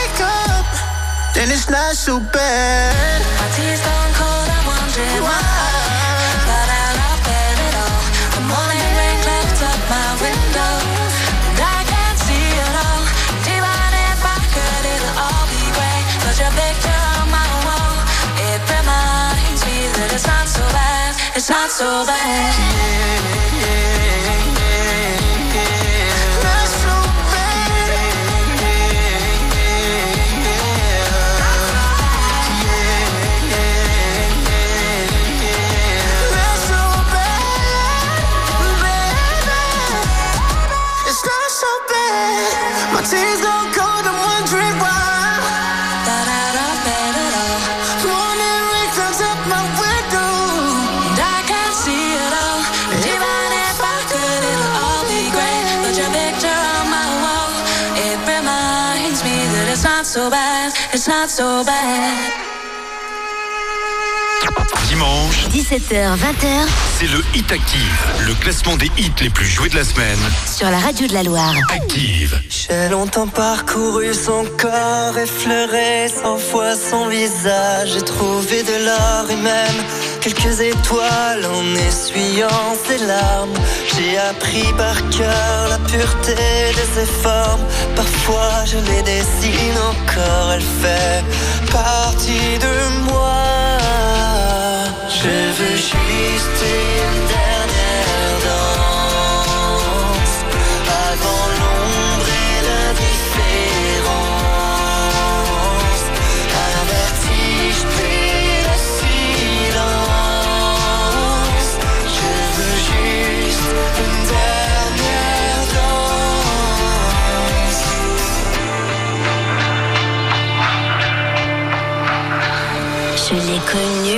then it's not so bad. My tears gone cold, I'm wondering why. But I love it all. The morning rain clouds up my window. And I can't see it all. Even if I could, it'll all be great. But your picture on my wall, it reminds me that it's not so bad. It's not so bad. It's so bad. It's not so bad. Dimanche, 17h, 20h c'est le Hit Active, le classement des hits les plus joués de la semaine. sur la radio de la Loire. Active. J'ai longtemps parcouru son corps, effleuré cent fois son visage. J'ai trouvé de l'or et même quelques étoiles en essuyant ses larmes. J'ai appris par cœur la pureté de ses formes. Parfois je les dessine encore, elle fait partie de moi. Je veux juste une dernière danse avant l'ombre et l'indifférence. Un vertige puis le silence. Je veux juste une dernière danse. Je l'ai connu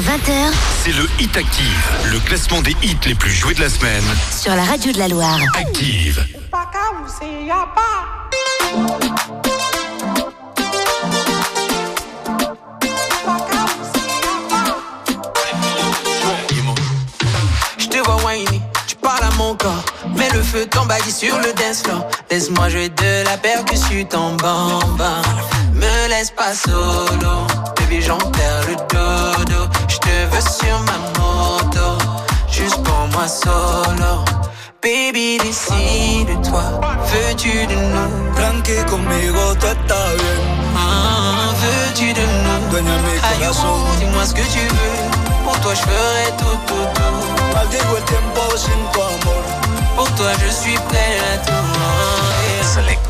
20h, c'est le Hit Active, le classement des hits les plus joués de la semaine. Sur la radio de la Loire. Active. Je te vois whiny, tu parles à mon corps. Mets le feu, t'emballe sur le dance floor. Laisse-moi jouer de la percussion, t'en bamba. Me laisse pas solo, baby, j'en perds le dodo. Je veux sur ma moto, juste pour moi solo. Baby, décide-toi, veux-tu de nous? Tranqui conmigo, tú estás bien. Ah, veux-tu de nous? Dueña mi Aïe, corazón. oh, dis-moi ce que tu veux. Pour toi, je ferai tout, tout, tout. Maldigo el tiempo sin tu amor. Pour toi, je suis prêt à tout.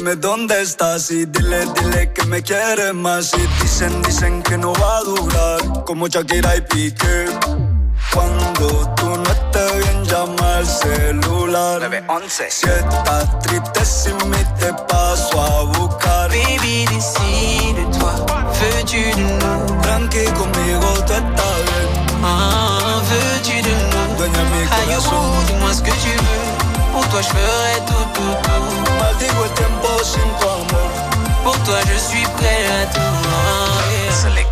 Dime, dónde estás y dile, dile que me quieres más. Y dicen, dicen que no va a durar como Shakira y Piqué. Cuando tú no estés bien, llama al celular. 911. Si estás triste sin mí, te paso a buscar. Baby, décide-toi, veux-tu de nous? Tranqui conmigo, tú estás bien. Ah, veux-tu de nous? Dueña mi Aïe, corazón. oh, dis-moi ce que tu. Pour toi, je ferai tout, tout, tout. Maldigo el tiempo sin tu amor. Pour toi, je suis prêt à tout.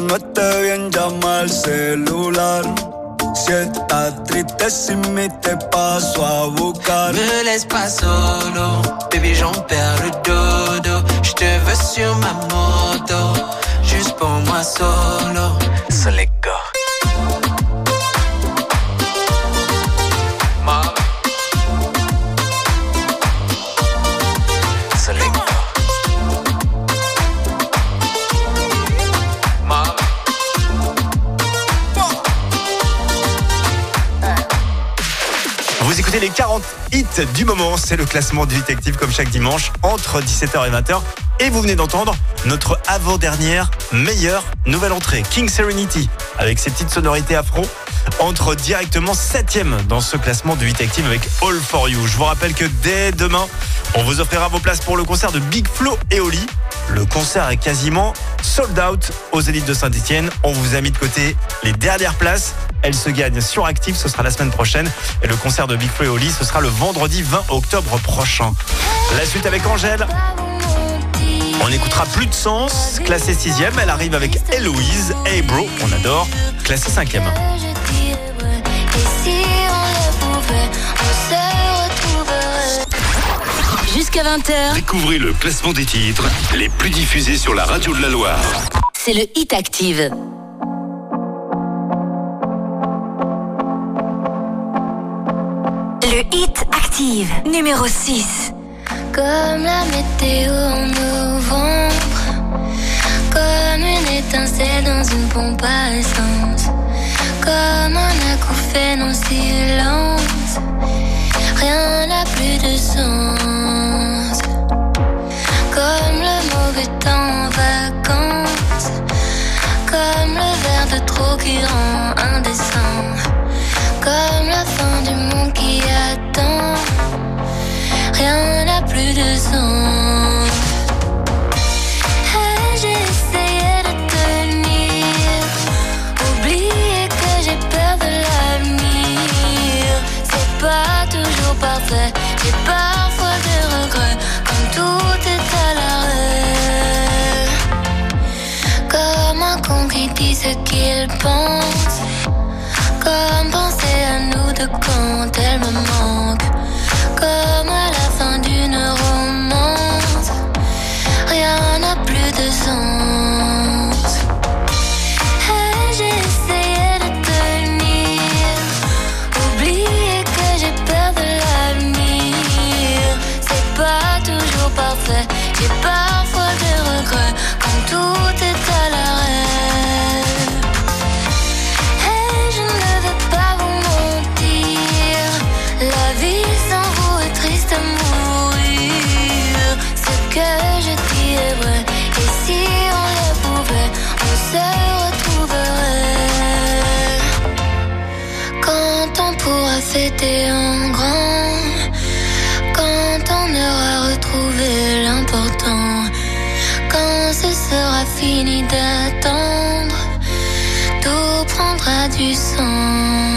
No estés bien, llama al celular. Si estás triste sin mí, te paso a buscar. Me laisse pas solo, baby j'en perds le dodo. Je te veux sur ma moto, juste pour moi solo. Les 40 hits du moment, c'est le classement du Hit Active comme chaque dimanche entre 17h et 20h. Et vous venez d'entendre notre avant-dernière meilleure nouvelle entrée, King Serenity, avec ses petites sonorités afro, entre directement 7ème dans ce classement du Hit Active avec All For You. Je vous rappelle que dès demain, on vous offrira vos places pour le concert de Big Flo et Oli. Le concert est quasiment sold out aux élites de Saint-Etienne. On vous a mis de côté les dernières places. Elles se gagnent sur Active, ce sera la semaine prochaine. Et le concert de Big Flo et Oli, ce sera le vendredi 20 octobre prochain. La suite avec Angèle. On écoutera plus de sens, classée 6 Elle arrive avec Héloïse. Hey bro, on adore. Classée 5 Jusqu'à 20h, Découvrez le classement des titres les plus diffusés sur la radio de la Loire. c'est le Hit Active. Le Hit Active, numéro 6. Comme la météo en novembre, comme une étincelle dans une pompe à essence, comme un acouphène en silence, rien n'a plus de sens. Temps en vacances, comme le verre de trop qui rend indécent, comme la fin du monde qui attend. Rien n'a plus de sens. Et essayé de tenir, oublier que j'ai peur de l'avenir. C'est pas toujours parfait, j'ai parfois des regrets, ce qu'il pense, comme penser à nous de quand elle me manque comme à la fin d'une romance. Rien n'a plus de sens. c'était en grand. Quand on aura retrouvé l'important, quand ce sera fini d'attendre, tout prendra du sens.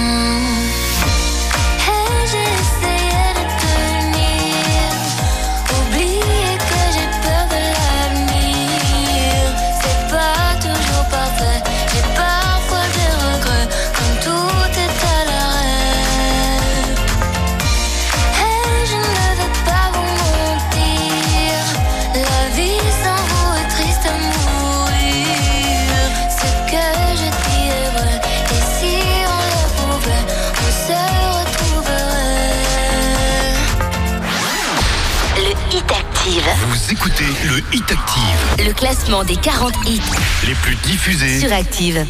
écoutez le Hit Active. Le classement des 40 hits les plus diffusés sur Active.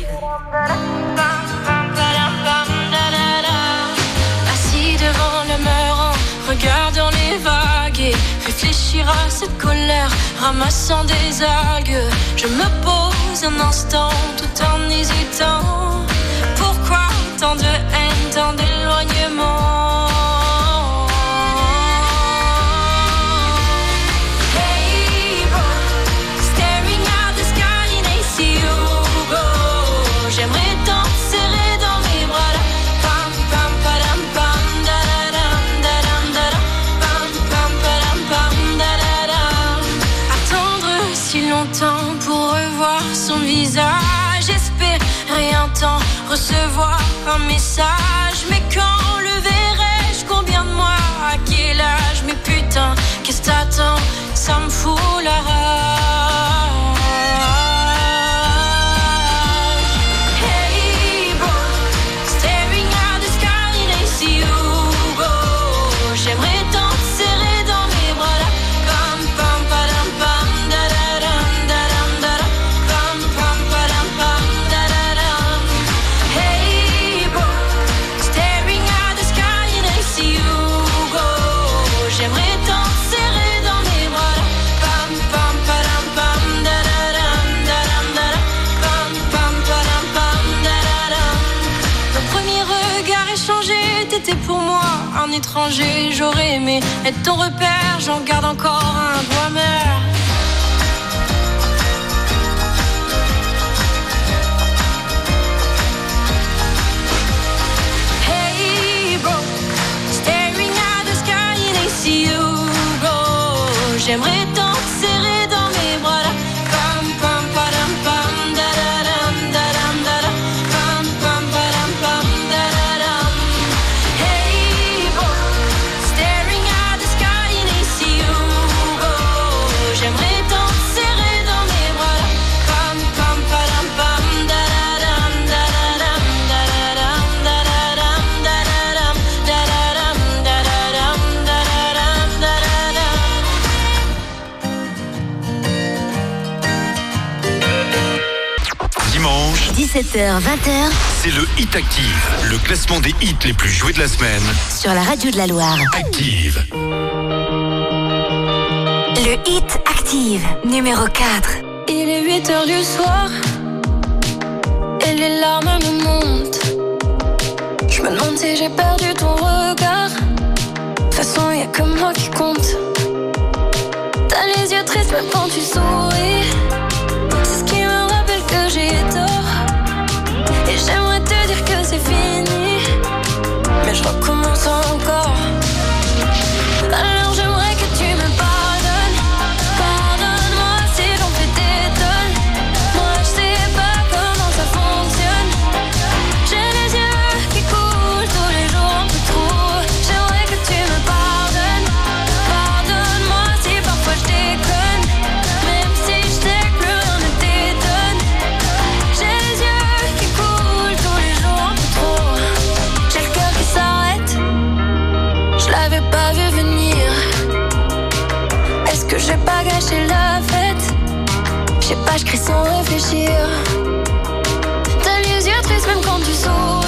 Assis devant le mur en regardant les vagues et réfléchir à cette colère, ramassant des algues. Je me pose un instant tout en hésitant. Pourquoi tant de haine, tant d'éloignement? on me Être ton repère, j'en garde encore. 17h, 20h. C'est le Hit Active, le classement des hits les plus joués de la semaine. Sur la radio de la Loire. Active. Le Hit Active, numéro 4. Il est 8h du soir. Et les larmes me montent. Je me demande si j'ai perdu ton regard. De toute façon, y a que moi qui compte. je crie sans réfléchir. T'as les yeux tristes même quand tu souris.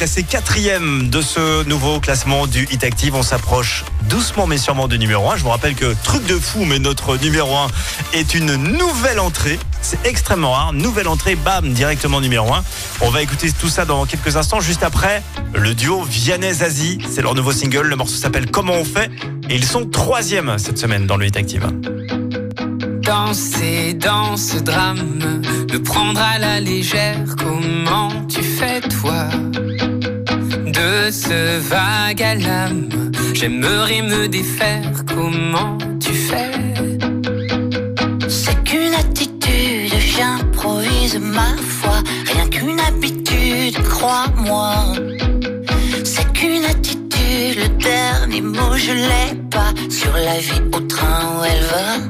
classé quatrième de ce nouveau classement du Hit Active. On s'approche doucement mais sûrement du numéro 1. Je vous rappelle que truc de fou, mais notre numéro 1 est une nouvelle entrée. C'est extrêmement rare. Nouvelle entrée, bam, directement numéro 1. On va écouter tout ça dans quelques instants. Juste après, le duo Vianney-Zazie. C'est leur nouveau single. Le morceau s'appelle Comment on fait? Et ils sont troisième cette semaine dans le Hit Active. Danser dans ce drame, le prendre à la légère, comment tu fais toi? de ce vague à l'âme. J'aimerais me défaire, comment tu fais? C'est qu'une attitude, j'improvise ma foi. Rien qu'une habitude, crois-moi. C'est qu'une attitude, le dernier mot je l'ai pas. Sur la vie au train où elle va.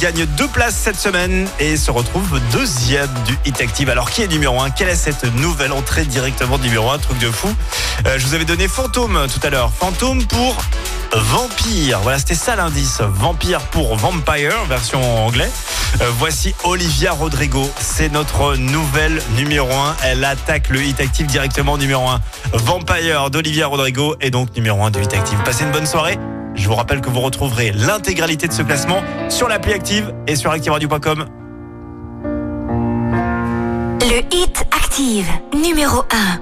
Gagne deux places cette semaine et se retrouve deuxième du Hit Active. Alors qui est numéro 1 Quelle est cette nouvelle entrée directement numéro 1 Truc de fou. Euh, je vous avais donné Fantôme tout à l'heure. Fantôme pour Vampire. Voilà, c'était ça l'indice. Vampire pour Vampire, version anglais. Euh, voici Olivia Rodrigo. C'est notre nouvelle numéro 1. Elle attaque le Hit Active directement numéro 1. Vampire d'Olivia Rodrigo est donc numéro 1 du Hit Active. Passez une bonne soirée. Je vous rappelle que vous retrouverez l'intégralité de ce classement sur l'appli Active et sur activeradio.com. Le Hit Active, numéro 1.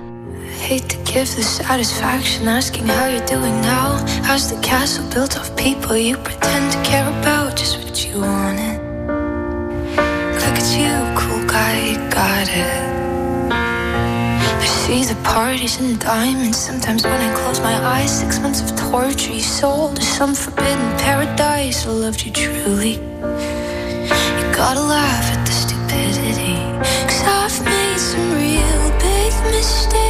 Hate to give the satisfaction asking how you're doing now. How's the castle built of people you pretend to care about? Just what you wanted. Look at you, cool guy, you got it. I see the parties and diamonds. Sometimes when I close my eyes, six months of torture you sold to some forbidden paradise. I loved you truly. You gotta laugh at the stupidity. Cause I've made some real big mistakes,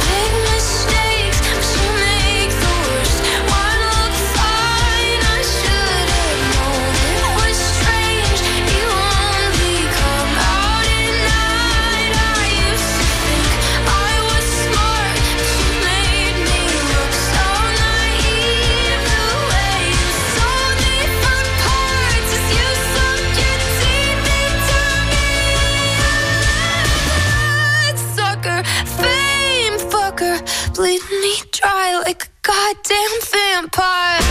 goddamn vampire.